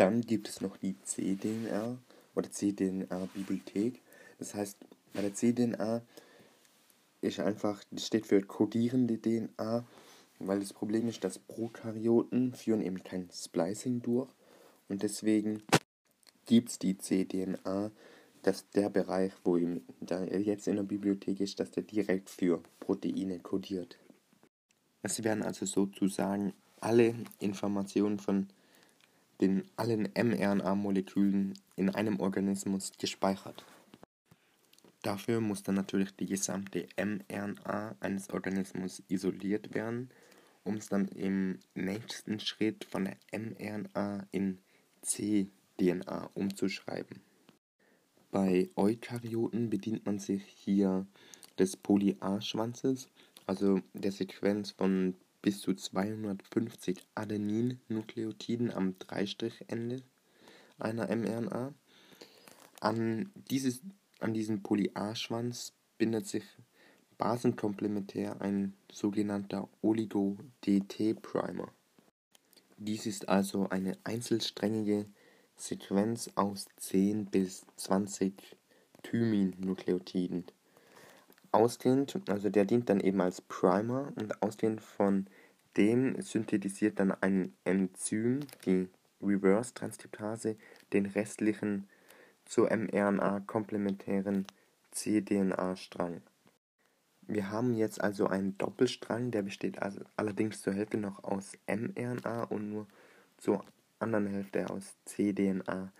Dann gibt es noch die cDNA oder cDNA-Bibliothek. Das heißt, bei der cDNA ist einfach, das steht für kodierende DNA, weil das Problem ist, dass Prokaryoten führen eben kein Splicing durch und deswegen gibt es die cDNA, dass der Bereich, wo ihm da jetzt in der Bibliothek ist, dass der direkt für Proteine kodiert. Es werden also sozusagen alle Informationen von den allen mRNA-Molekülen in einem Organismus gespeichert. Dafür muss dann natürlich die gesamte mRNA eines Organismus isoliert werden, um es dann im nächsten Schritt von der mRNA in cDNA umzuschreiben. Bei Eukaryoten bedient man sich hier des Poly-A-Schwanzes, also der Sequenz von bis zu 250 Adenin-Nukleotiden am Dreistrichende einer mRNA. An, dieses, an diesen Poly-A-Schwanz bindet sich basenkomplementär ein sogenannter Oligo-DT-Primer. Dies ist also eine einzelsträngige Sequenz aus 10 bis 20 Thymin-Nukleotiden. Ausgehend, also der dient dann eben als Primer und ausgehend von dem synthetisiert dann ein Enzym, die Reverse-Transkriptase, den restlichen zur mRNA komplementären cDNA-Strang. Wir haben jetzt also einen Doppelstrang, der besteht also allerdings zur Hälfte noch aus mRNA und nur zur anderen Hälfte aus cDNA.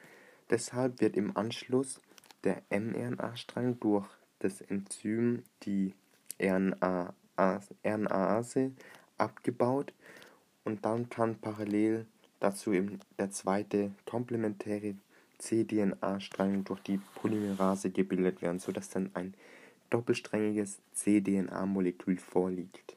Deshalb wird im Anschluss der mRNA-Strang durch das Enzym die RNAase abgebaut und dann kann parallel dazu eben der zweite komplementäre cDNA-Strang durch die Polymerase gebildet werden, sodass dann ein doppelsträngiges cDNA-Molekül vorliegt.